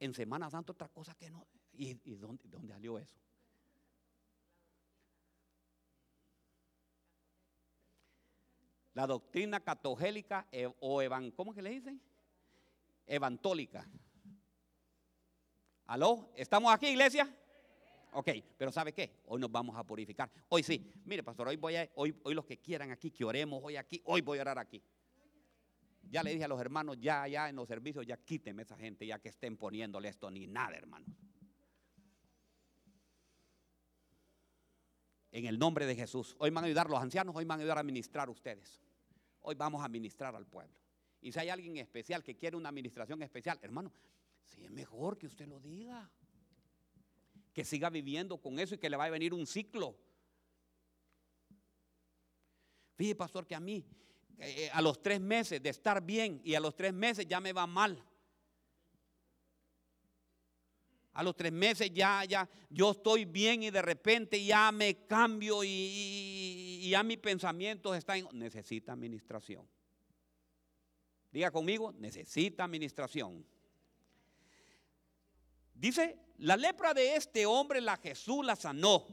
en Semana Santa otra cosa que no. ¿Y, dónde, dónde, salió eso? La doctrina catogélica e, o evan, ¿cómo que le dicen? Evantólica. ¿Aló? ¿Estamos aquí, iglesia? Ok, pero ¿sabe qué? Hoy nos vamos a purificar. Hoy sí. Mire, pastor, hoy voy a, hoy, hoy los que quieran aquí, que oremos hoy aquí, hoy voy a orar aquí. Ya le dije a los hermanos, ya, ya en los servicios, ya quítenme esa gente, ya que estén poniéndole esto ni nada, hermanos. En el nombre de Jesús. Hoy van a ayudar los ancianos, hoy van a ayudar a ministrar ustedes. Hoy vamos a ministrar al pueblo. Y si hay alguien especial que quiere una administración especial, hermano, si es mejor que usted lo diga. Que siga viviendo con eso y que le va a venir un ciclo Fíjese, pastor, que a mí, eh, a los tres meses de estar bien y a los tres meses ya me va mal. A los tres meses ya, ya, yo estoy bien y de repente ya me cambio y, ya mis pensamientos están. Necesita administración. Diga conmigo, necesita administración. Dice, la lepra de este hombre, la Jesús la sanó.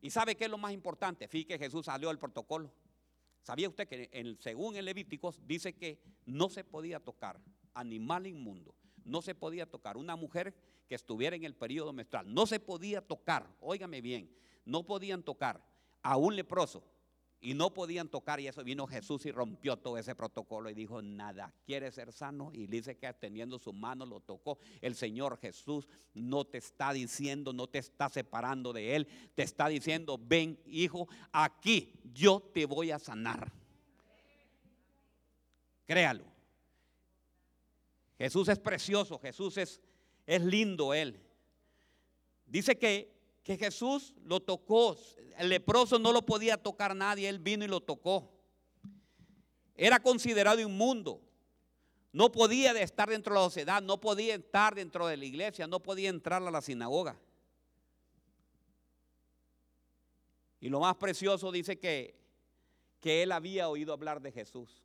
¿Y sabe qué es lo más importante? Fíjate que Jesús salió del protocolo. ¿Sabía usted que en, según el Levíticos dice que no se podía tocar animal inmundo? No se podía tocar una mujer que estuviera en el periodo menstrual. No se podía tocar, óigame bien, no podían tocar a un leproso, y no podían tocar y eso vino Jesús y rompió todo ese protocolo y dijo nada, quiere ser sano y dice que teniendo su mano lo tocó. El Señor Jesús no te está diciendo, no te está separando de Él, te está diciendo, ven hijo, aquí yo te voy a sanar. Créalo. Jesús es precioso, Jesús es, es lindo Él. Dice que que Jesús lo tocó. El leproso no lo podía tocar nadie, él vino y lo tocó. Era considerado inmundo. No podía estar dentro de la sociedad, no podía estar dentro de la iglesia, no podía entrar a la sinagoga. Y lo más precioso dice que, que él había oído hablar de Jesús.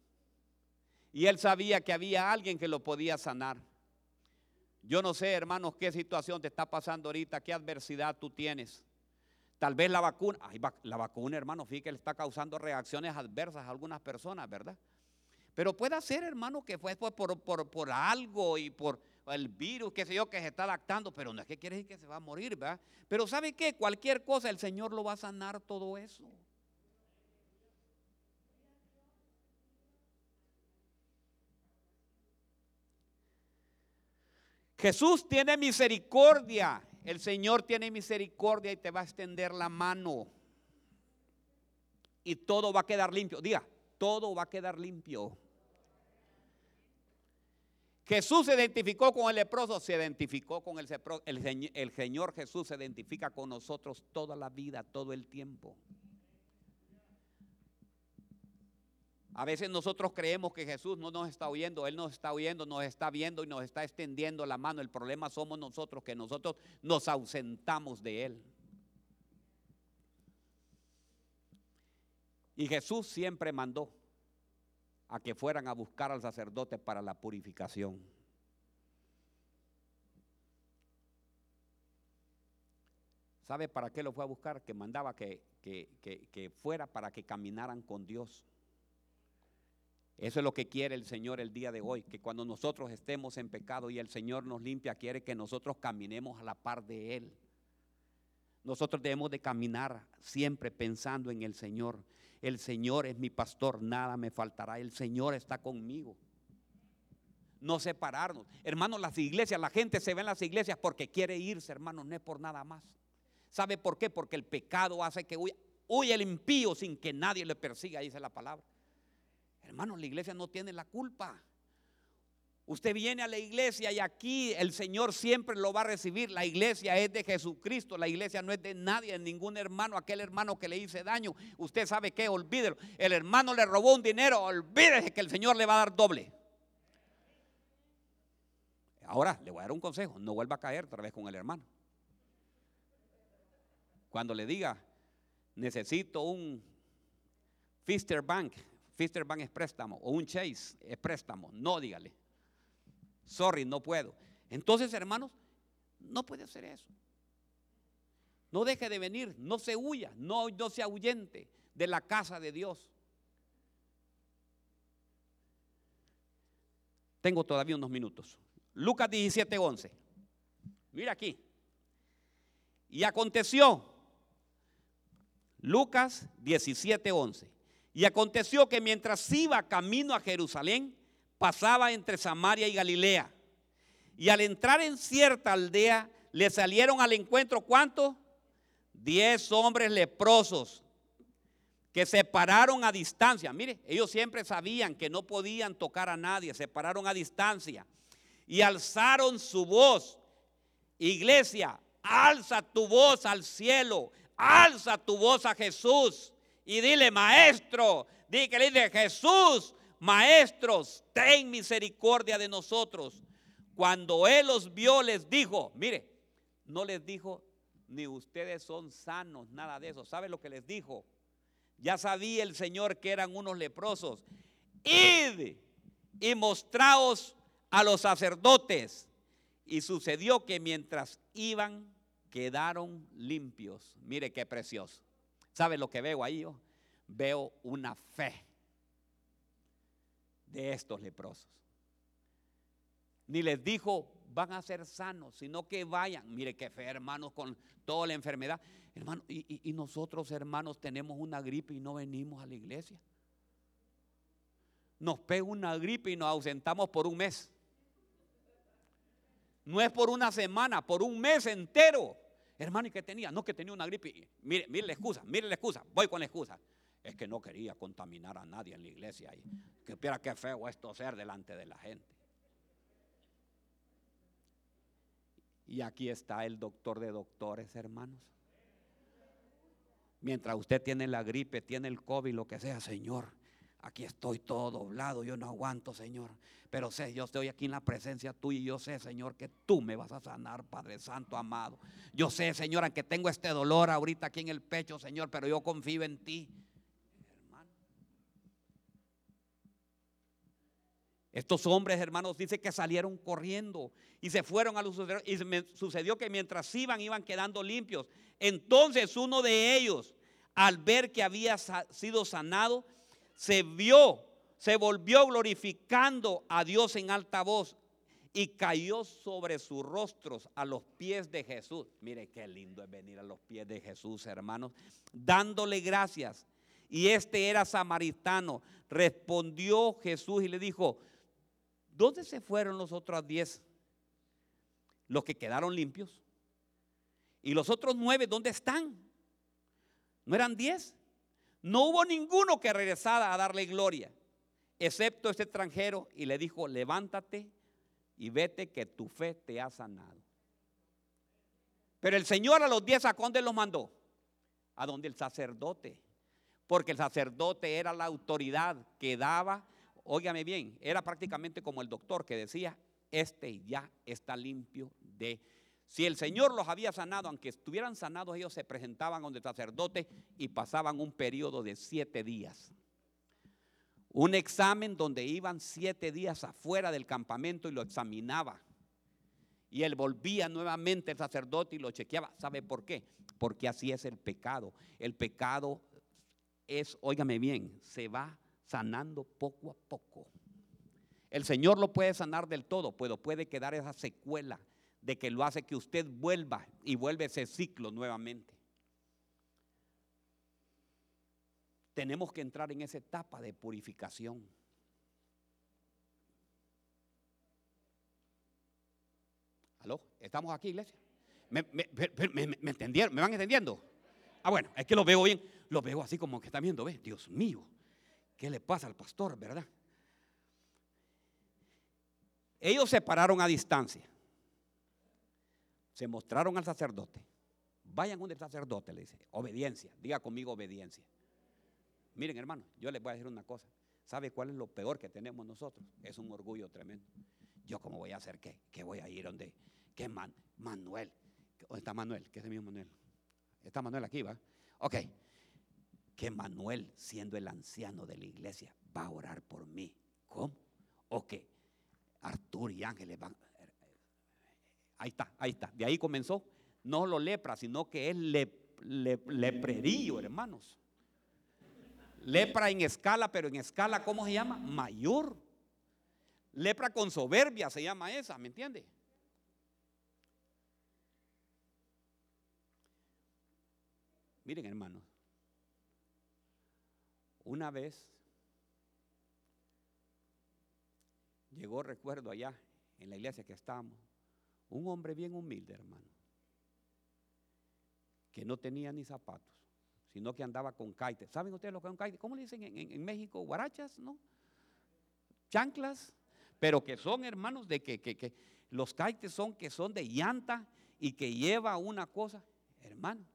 Y él sabía que había alguien que lo podía sanar. Yo no sé, hermanos, qué situación te está pasando ahorita, qué adversidad tú tienes. Tal vez la vacuna, la vacuna, hermano, fíjate le está causando reacciones adversas a algunas personas, ¿verdad? Pero puede ser, hermano, que fue por, algo y por el virus, qué sé yo, que se está adaptando, pero no es que quiere decir que se va a morir, ¿verdad? Pero ¿sabe qué? Cualquier cosa, el Señor lo va a sanar todo eso. Jesús tiene misericordia. El Señor tiene misericordia y te va a extender la mano. Y todo va a quedar limpio. Diga, todo va a quedar limpio. Jesús se identificó con el leproso, se identificó con el, el, el Señor Jesús se identifica con nosotros toda la vida, todo el tiempo. A veces nosotros creemos que Jesús no nos está oyendo, Él nos está oyendo, nos está viendo y nos está extendiendo la mano. El problema somos nosotros, que nosotros nos ausentamos de Él. Y Jesús siempre mandó a que fueran a buscar al sacerdote para la purificación. ¿Sabe para qué lo fue a buscar? Que mandaba que, que fuera para que caminaran con Dios. Eso es lo que quiere el Señor el día de hoy, que cuando nosotros estemos en pecado y el Señor nos limpia, quiere que nosotros caminemos a la par de Él. Nosotros debemos de caminar siempre pensando en el Señor. El Señor es mi pastor, nada me faltará. El Señor está conmigo. No separarnos. Hermanos, las iglesias, la gente se ve en las iglesias porque quiere irse, hermanos, no es por nada más. ¿Sabe por qué? Porque el pecado hace que huya, huya el impío sin que nadie le persiga, dice la palabra. Hermano, la iglesia no tiene la culpa. Usted viene a la iglesia y aquí el Señor siempre lo va a recibir. La iglesia es de Jesucristo, la iglesia no es de nadie, de ningún hermano, aquel hermano que le hice daño. Usted sabe que, olvídelo. El hermano le robó un dinero, olvídese que el Señor le va a dar doble. Ahora le voy a dar un consejo, no vuelva a caer otra vez con el hermano. Cuando le diga, necesito un Fister Bank, Fister Bank es préstamo o un Chase es préstamo. No, dígale. Sorry, no puedo. Entonces, hermanos, no puede hacer eso. No deje de venir, no se huya, no, no se ahuyente de la casa de Dios. Tengo todavía unos minutos. Lucas 17, 11. Mira aquí. Y aconteció, Lucas 17, 11. Y aconteció que mientras iba camino a Jerusalén, pasaba entre Samaria y Galilea. Y al entrar en cierta aldea, le salieron al encuentro, ¿cuántos? Diez hombres leprosos que se pararon a distancia. Mire, ellos siempre sabían que no podían tocar a nadie, se pararon a distancia y alzaron su voz. Iglesia, alza tu voz al cielo, alza tu voz a Jesús y dile, maestro, di que le dice, Jesús, maestros, ten misericordia de nosotros. Cuando él los vio, les dijo, mire, no les dijo, ni ustedes son sanos, nada de eso. ¿Sabe lo que les dijo? Ya sabía el Señor que eran unos leprosos. Id y mostraos a los sacerdotes. Y sucedió que mientras iban, quedaron limpios. Mire qué precioso. ¿Sabe lo que veo ahí? Veo una fe de estos leprosos. Ni les dijo, van a ser sanos, sino que vayan. Mire qué fe, hermanos, con toda la enfermedad. Hermano, y, y nosotros, hermanos, tenemos una gripe y no venimos a la iglesia. Nos pega una gripe y nos ausentamos por un mes. No es por una semana, por un mes entero. Hermano, ¿y qué tenía? No, que tenía una gripe. Mire, mire la excusa, mire la excusa. Voy con la excusa. Es que no quería contaminar a nadie en la iglesia. Y que espera qué feo esto ser delante de la gente. Y aquí está el doctor de doctores, hermanos. Mientras usted tiene la gripe, tiene el COVID, lo que sea, Señor, aquí estoy todo doblado, yo no aguanto, Señor. Pero sé, yo estoy aquí en la presencia tuya y yo sé, Señor, que tú me vas a sanar, Padre Santo amado. Yo sé, Señor, aunque tengo este dolor ahorita aquí en el pecho, Señor, pero yo confío en ti. Estos hombres, hermanos, dice que salieron corriendo y se fueron a los Y sucedió que mientras iban, iban quedando limpios. Entonces uno de ellos, al ver que había sido sanado, se vio, se volvió glorificando a Dios en alta voz y cayó sobre sus rostros a los pies de Jesús. Mire qué lindo es venir a los pies de Jesús, hermanos, dándole gracias. Y este era samaritano. Respondió Jesús y le dijo, ¿dónde se fueron los otros diez? Los que quedaron limpios. ¿Y los otros nueve dónde están? ¿No eran diez? No hubo ninguno que regresara a darle gloria, excepto este extranjero, y le dijo, levántate y vete que tu fe te ha sanado. Pero el Señor a los diez a dónde los mandó? A donde el sacerdote. Porque el sacerdote era la autoridad que daba, óigame bien, era prácticamente como el doctor que decía, este ya está limpio de si el Señor los había sanado, aunque estuvieran sanados, ellos se presentaban donde el sacerdote y pasaban un periodo de siete días. Un examen donde iban siete días afuera del campamento y lo examinaba. Y él volvía nuevamente el sacerdote y lo chequeaba. ¿Sabe por qué? Porque así es el pecado. El pecado es, óigame bien, se va sanando poco a poco. El Señor lo puede sanar del todo, pero puede quedar esa secuela de que lo hace que usted vuelva y vuelve ese ciclo nuevamente. Tenemos que entrar en esa etapa de purificación. ¿Aló? ¿Estamos aquí, iglesia? ¿Me, entendieron? ¿Me van entendiendo? Ah, bueno, es que lo veo bien. Lo veo así como que está viendo, ve, Dios mío, ¿qué le pasa al pastor, verdad? Ellos se pararon a distancia se mostraron al sacerdote. Vayan donde el sacerdote, le dice, obediencia, diga conmigo obediencia. Miren, hermano, yo les voy a decir una cosa. ¿Sabe cuál es lo peor que tenemos nosotros? Es un orgullo tremendo. Yo cómo voy a hacer qué? ¿Qué voy a ir donde? ¿Qué man, Manuel? ¿Dónde está Manuel? ¿Qué es el mismo Manuel? Está Manuel aquí, ¿va? Ok. Que Manuel, siendo el anciano de la iglesia, va a orar por mí. ¿Cómo? O que Arturo y Ángeles van, Ahí está, ahí está. De ahí comenzó. No lo lepra, sino que es le, leprerío, hermanos. Lepra en escala, pero en escala, ¿cómo se llama? Mayor. Lepra con soberbia se llama esa, ¿me entiende? Miren, hermanos. Una vez llegó, recuerdo, allá en la iglesia que estábamos, un hombre bien humilde, hermano, que no tenía ni zapatos, sino que andaba con caites. ¿Saben ustedes lo que es un caite? ¿Cómo le dicen en, México? Guarachas, ¿no? Chanclas, pero que son hermanos de que, que los caites son que son de llanta y que lleva una cosa, hermano.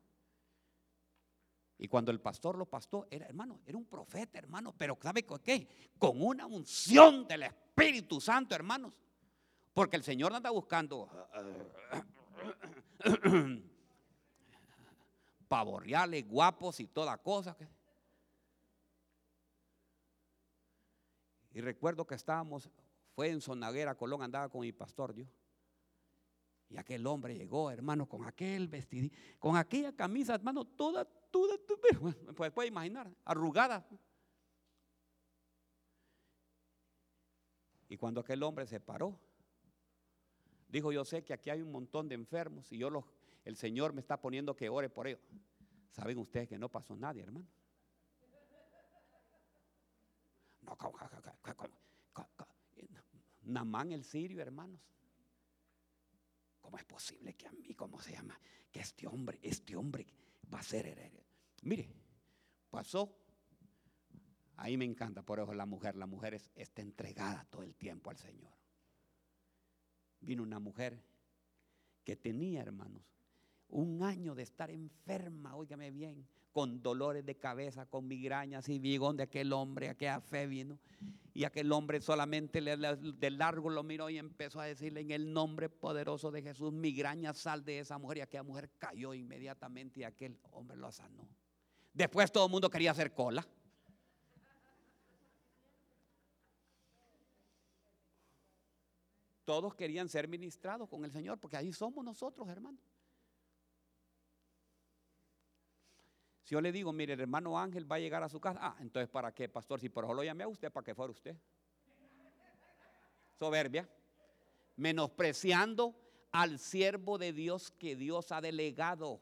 Y cuando el pastor lo pastó, era hermano, era un profeta, hermano, pero ¿sabe qué? Con una unción del Espíritu Santo, hermanos. Porque el Señor anda buscando pavorreales, guapos y toda cosa. Y recuerdo que estábamos, fue en Sonaguera, Colón, andaba con mi pastor yo. Y aquel hombre llegó, hermano, con aquel vestido, con aquella camisa, hermano, toda, toda, pues puede imaginar, arrugada. Y cuando aquel hombre se paró, dijo, yo sé que aquí hay un montón de enfermos y yo los, el Señor me está poniendo que ore por ellos. ¿Saben ustedes que no pasó nadie, hermano? No, Namán el sirio, hermanos. ¿Cómo es posible que a mí, cómo se llama? Que este hombre, este hombre va a ser heredero. Mire, pasó. Ahí me encanta, por eso la mujer, la mujer está entregada todo el tiempo al Señor. Vino una mujer que tenía, hermanos, un año de estar enferma, óigame bien, con dolores de cabeza, con migrañas y bigón de aquel hombre, aquella fe vino. Y aquel hombre solamente de largo lo miró y empezó a decirle en el nombre poderoso de Jesús, migraña sal de esa mujer. Y aquella mujer cayó inmediatamente y aquel hombre lo sanó. Después todo el mundo quería hacer cola. Todos querían ser ministrados con el Señor, porque ahí somos nosotros, hermanos. Si yo le digo, mire, el hermano Ángel va a llegar a su casa, ah, entonces ¿para qué, pastor? Si por eso lo llamé a usted, ¿para qué fuera usted? Soberbia. Menospreciando al siervo de Dios que Dios ha delegado.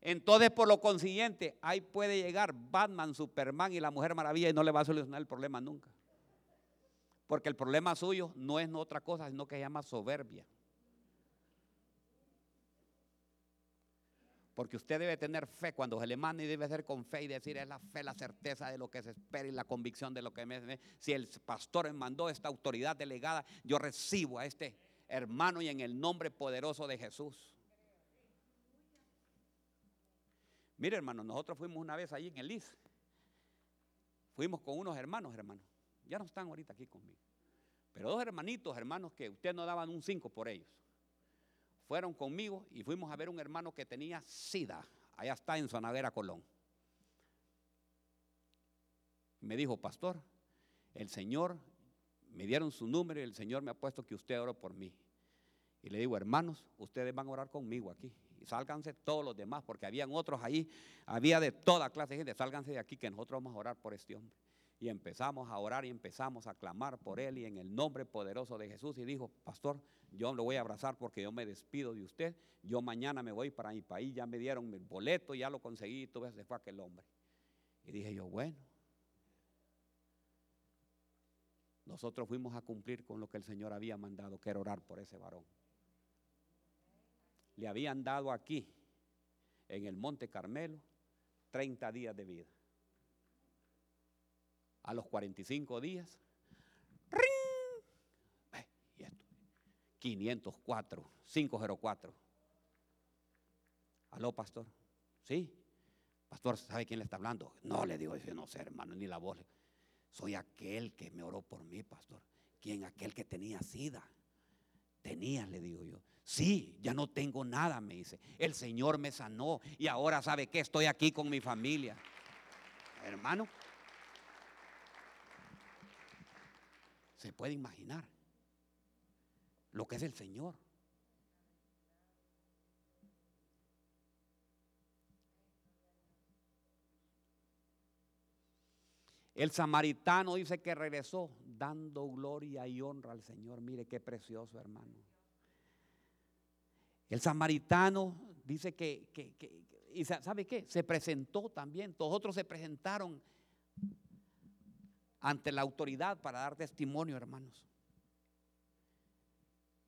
Entonces, por lo consiguiente, ahí puede llegar Batman, Superman y la Mujer Maravilla y no le va a solucionar el problema nunca. Porque el problema suyo no es otra cosa, sino que se llama soberbia. Porque usted debe tener fe cuando se le manda y debe ser con fe y decir es la fe, la certeza de lo que se espera y la convicción de lo que me... Si el pastor me mandó esta autoridad delegada, yo recibo a este hermano y en el nombre poderoso de Jesús. Mire hermano, nosotros fuimos una vez allí en el IS. Fuimos con unos hermanos, hermanos. Ya no están ahorita aquí conmigo. Pero dos hermanitos, hermanos, que usted no daban un cinco por ellos fueron conmigo y fuimos a ver un hermano que tenía sida. Allá está en Sonadera, Colón. Me dijo, pastor, el Señor, me dieron su número y el Señor me ha puesto que usted ore por mí. Y le digo, hermanos, ustedes van a orar conmigo aquí. Y sálganse todos los demás, porque habían otros ahí, había de toda clase de gente. Sálganse de aquí que nosotros vamos a orar por este hombre. Y empezamos a orar y empezamos a clamar por él y en el nombre poderoso de Jesús. Y dijo, pastor, yo lo voy a abrazar porque yo me despido de usted. Yo mañana me voy para mi país, ya me dieron el boleto, ya lo conseguí, y todo se fue aquel hombre. Y dije yo, bueno, nosotros fuimos a cumplir con lo que el Señor había mandado, que era orar por ese varón. Le habían dado aquí, en el Monte Carmelo, 30 días de vida a los 45 días, ¡ring! y esto, 504, 504. Aló, pastor. ¿Sí? Pastor, ¿sabe quién le está hablando? No, le digo, yo no sé, hermano, ni la voz. Soy aquel que me oró por mí, pastor. ¿Quién? Aquel que tenía sida. Tenía, le digo yo. Sí, ya no tengo nada, me dice. El Señor me sanó y ahora sabe que estoy aquí con mi familia. Hermano, se puede imaginar lo que es el Señor. El samaritano dice que regresó dando gloria y honra al Señor. Mire qué precioso, hermano. El samaritano dice que, y ¿sabe qué? Se presentó también. Todos otros se presentaron ante la autoridad para dar testimonio, hermanos.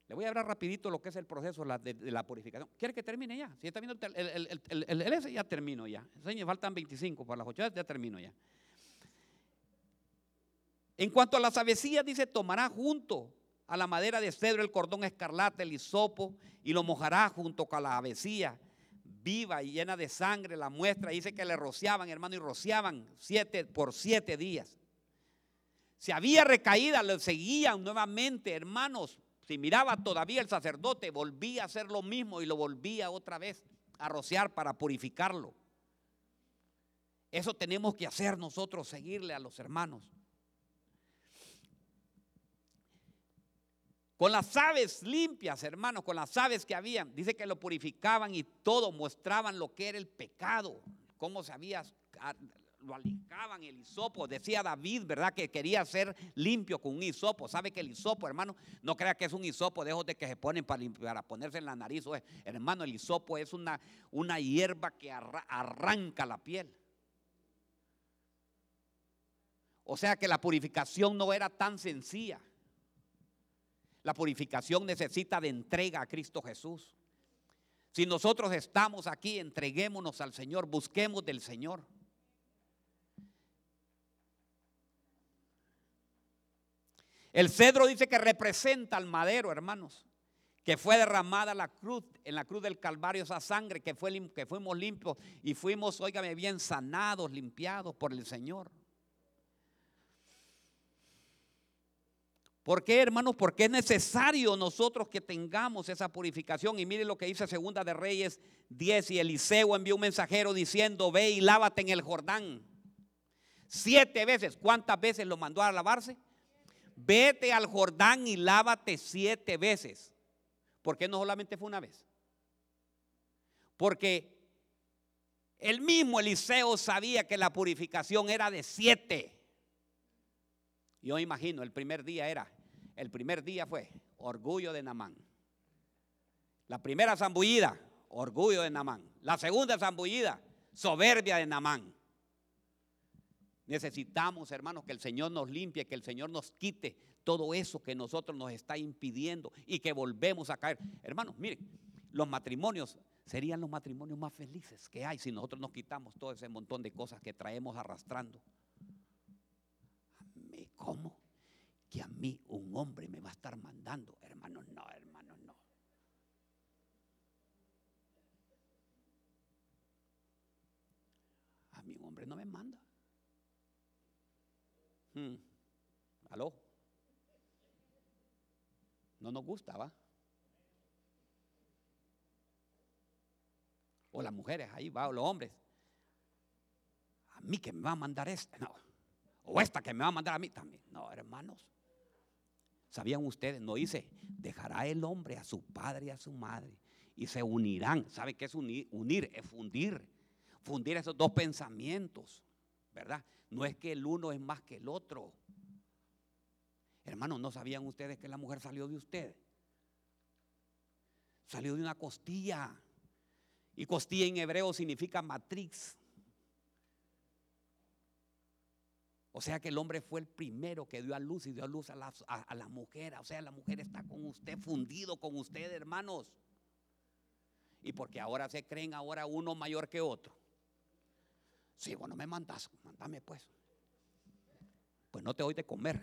Le voy a hablar rapidito lo que es el proceso de, la purificación. ¿Quiere que termine ya? Si está viendo el, el, ya termino ya. faltan 25 para las 8, ya termino ya. En cuanto a las avecillas, dice, tomará junto a la madera de cedro el cordón escarlata, el hisopo, y lo mojará junto con la avecilla viva y llena de sangre la muestra. Dice que le rociaban, hermano, y rociaban siete por siete días. Si había recaída, lo seguían nuevamente, hermanos. Si miraba todavía el sacerdote, volvía a hacer lo mismo y lo volvía otra vez a rociar para purificarlo. Eso tenemos que hacer nosotros, seguirle a los hermanos. Con las aves limpias, hermanos, con las aves que habían, dice que lo purificaban y todo mostraban lo que era el pecado, cómo se había, lo alicaban el hisopo. Decía David, ¿verdad? Que quería ser limpio con un hisopo. ¿Sabe que el hisopo, hermano, no crea que es un hisopo de esos de que se ponen para, ponerse en la nariz? hermano, el hisopo es una, una hierba que arranca la piel. O sea que la purificación no era tan sencilla. La purificación necesita de entrega a Cristo Jesús. Si nosotros estamos aquí, entreguémonos al Señor, busquemos del Señor. El cedro dice que representa al madero, hermanos, que fue derramada la cruz, en la cruz del Calvario esa sangre, que, fue, que fuimos limpios y fuimos, óigame bien, sanados, limpiados por el Señor. ¿Por qué, hermanos? Porque es necesario nosotros que tengamos esa purificación. Y mire lo que dice Segunda de Reyes 10 y Eliseo envió un mensajero diciendo, ve y lávate en el Jordán. Siete veces. ¿Cuántas veces lo mandó a lavarse? Vete al Jordán y lávate siete veces. ¿Por qué no solamente fue una vez? Porque el mismo Eliseo sabía que la purificación era de siete. Yo imagino, el primer día era, el primer día fue orgullo de Namán. La primera zambullida, orgullo de Namán. La segunda zambullida, soberbia de Namán. Necesitamos, hermanos, que el Señor nos limpie, que el Señor nos quite todo eso que nosotros nos está impidiendo y que volvemos a caer. Hermanos, miren, los matrimonios serían los matrimonios más felices que hay si nosotros nos quitamos todo ese montón de cosas que traemos arrastrando. ¿Cómo? Que a mí un hombre me va a estar mandando. Hermanos, no, hermanos, no. A mí un hombre no me manda. Hmm. ¿Aló? No nos gusta, ¿va? O las mujeres, ahí va, o los hombres. A mí que me va a mandar este. No. O esta que me va a mandar a mí también. No, hermanos. ¿Sabían ustedes? No dice, dejará el hombre a su padre y a su madre y se unirán. ¿Sabe qué es unir? Unir es fundir. Fundir esos dos pensamientos, ¿verdad? No es que el uno es más que el otro. Hermanos, ¿no sabían ustedes que la mujer salió de usted? Salió de una costilla. Y costilla en hebreo significa matriz. O sea que el hombre fue el primero que dio a luz y dio a luz a la, mujer. O sea, la mujer está con usted, fundido con usted, hermanos. Y porque ahora se creen ahora uno mayor que otro. Sí, bueno, me mandas, mándame pues. Pues no te doy de comer.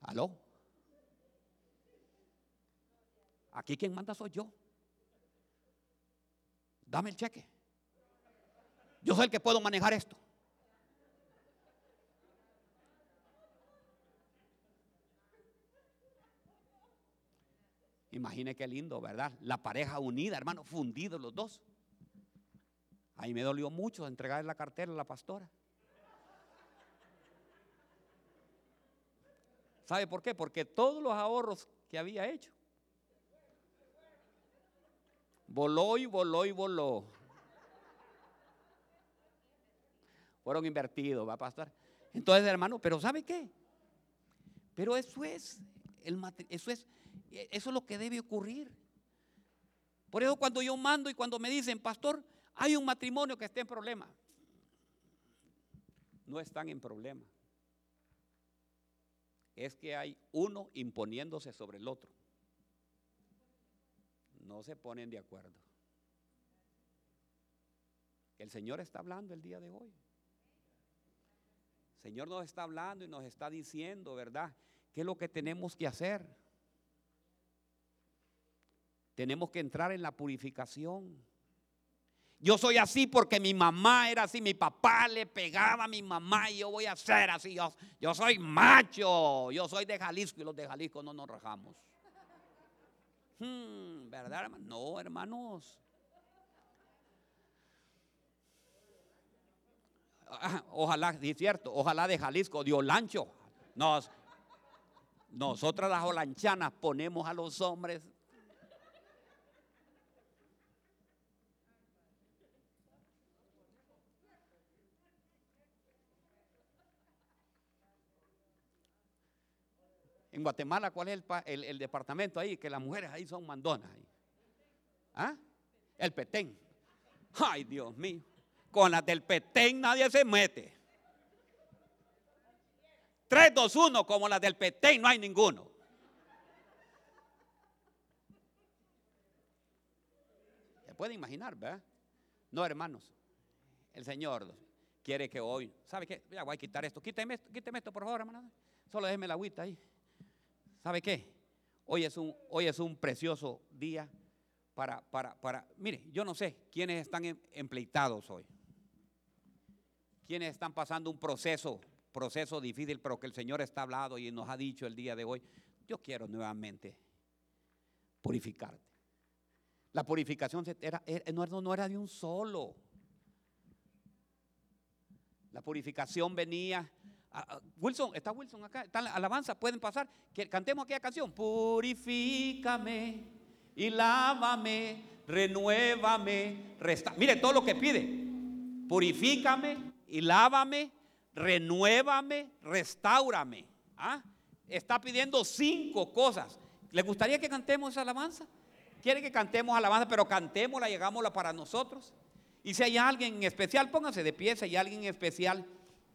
¿Aló? Aquí quien manda soy yo. Dame el cheque. Yo soy el que puedo manejar esto. Imagine qué lindo, ¿verdad? La pareja unida, hermano, fundidos los dos. Ahí me dolió mucho entregar la cartera a la pastora. ¿Sabe por qué? Porque todos los ahorros que había hecho, voló y voló y voló. Fueron invertidos, va a pasar. Entonces, hermano, pero ¿sabe qué? Pero eso es, el, eso es e, eso es lo que debe ocurrir. Por eso cuando yo mando y cuando me dicen, pastor, hay un matrimonio que está en problema. No están en problema. Es que hay uno imponiéndose sobre el otro. No se ponen de acuerdo. El Señor está hablando el día de hoy. El Señor nos está hablando y nos está diciendo, ¿verdad? ¿Qué es lo que tenemos que hacer? Tenemos que entrar en la purificación. Yo soy así porque mi mamá era así, mi papá le pegaba a mi mamá y yo voy a ser así. Yo, soy macho, yo soy de Jalisco y los de Jalisco no nos rajamos. Hmm, ¿Verdad, hermano? No, hermanos. Ah, ojalá, es cierto, ojalá de Jalisco, de Olancho. Nos, nosotras las olanchanas ponemos a los hombres En Guatemala, ¿cuál es el, departamento ahí? Que las mujeres ahí son mandonas. ¿Ah? El Petén. Ay, Dios mío. Con las del Petén nadie se mete. 3, 2, 1, como las del Petén, no hay ninguno. Se puede imaginar, ¿verdad? No, hermanos. El Señor quiere que hoy, ¿sabe qué? Ya voy a quitar esto. Quíteme esto, quíteme esto, por favor, hermano. Solo déjeme la agüita ahí. ¿Sabe qué? Hoy es un, hoy es un precioso día para, para, para, mire, yo no sé quiénes están em, empleitados hoy. Quiénes están pasando un proceso, proceso difícil, pero que el Señor está hablando y nos ha dicho el día de hoy. Yo quiero nuevamente purificarte. La purificación no, era de un solo. La purificación venía Wilson, está Wilson acá, está la alabanza, pueden pasar. Cantemos aquella canción. Purifícame y lávame, renuévame, resta. Mire todo lo que pide. Purifícame y lávame, renuévame, restaurame. ¿Ah? Está pidiendo cinco cosas. ¿Le gustaría que cantemos esa alabanza? ¿Quiere que cantemos alabanza, pero cantémosla, llegámosla para nosotros? Y si hay alguien en especial, pónganse de pie, si hay alguien en especial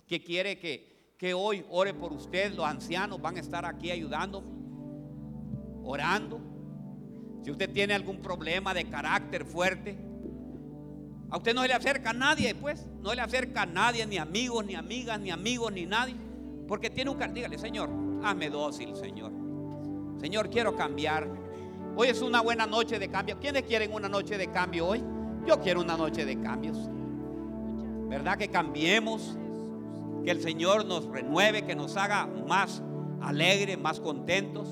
que quiere que, que hoy ore por usted. Los ancianos van a estar aquí ayudando, orando. Si usted tiene algún problema de carácter fuerte, a usted no le acerca a nadie, pues. No le acerca a nadie, ni amigos, ni amigas, ni amigos, ni nadie. Porque tiene un Dígale, Señor, hazme dócil, Señor. Señor, quiero cambiar. Hoy es una buena noche de cambio. ¿Quiénes quieren una noche de cambio hoy? Yo quiero una noche de cambios. ¿Verdad que cambiemos? Que el Señor nos renueve, que nos haga más alegres, más contentos.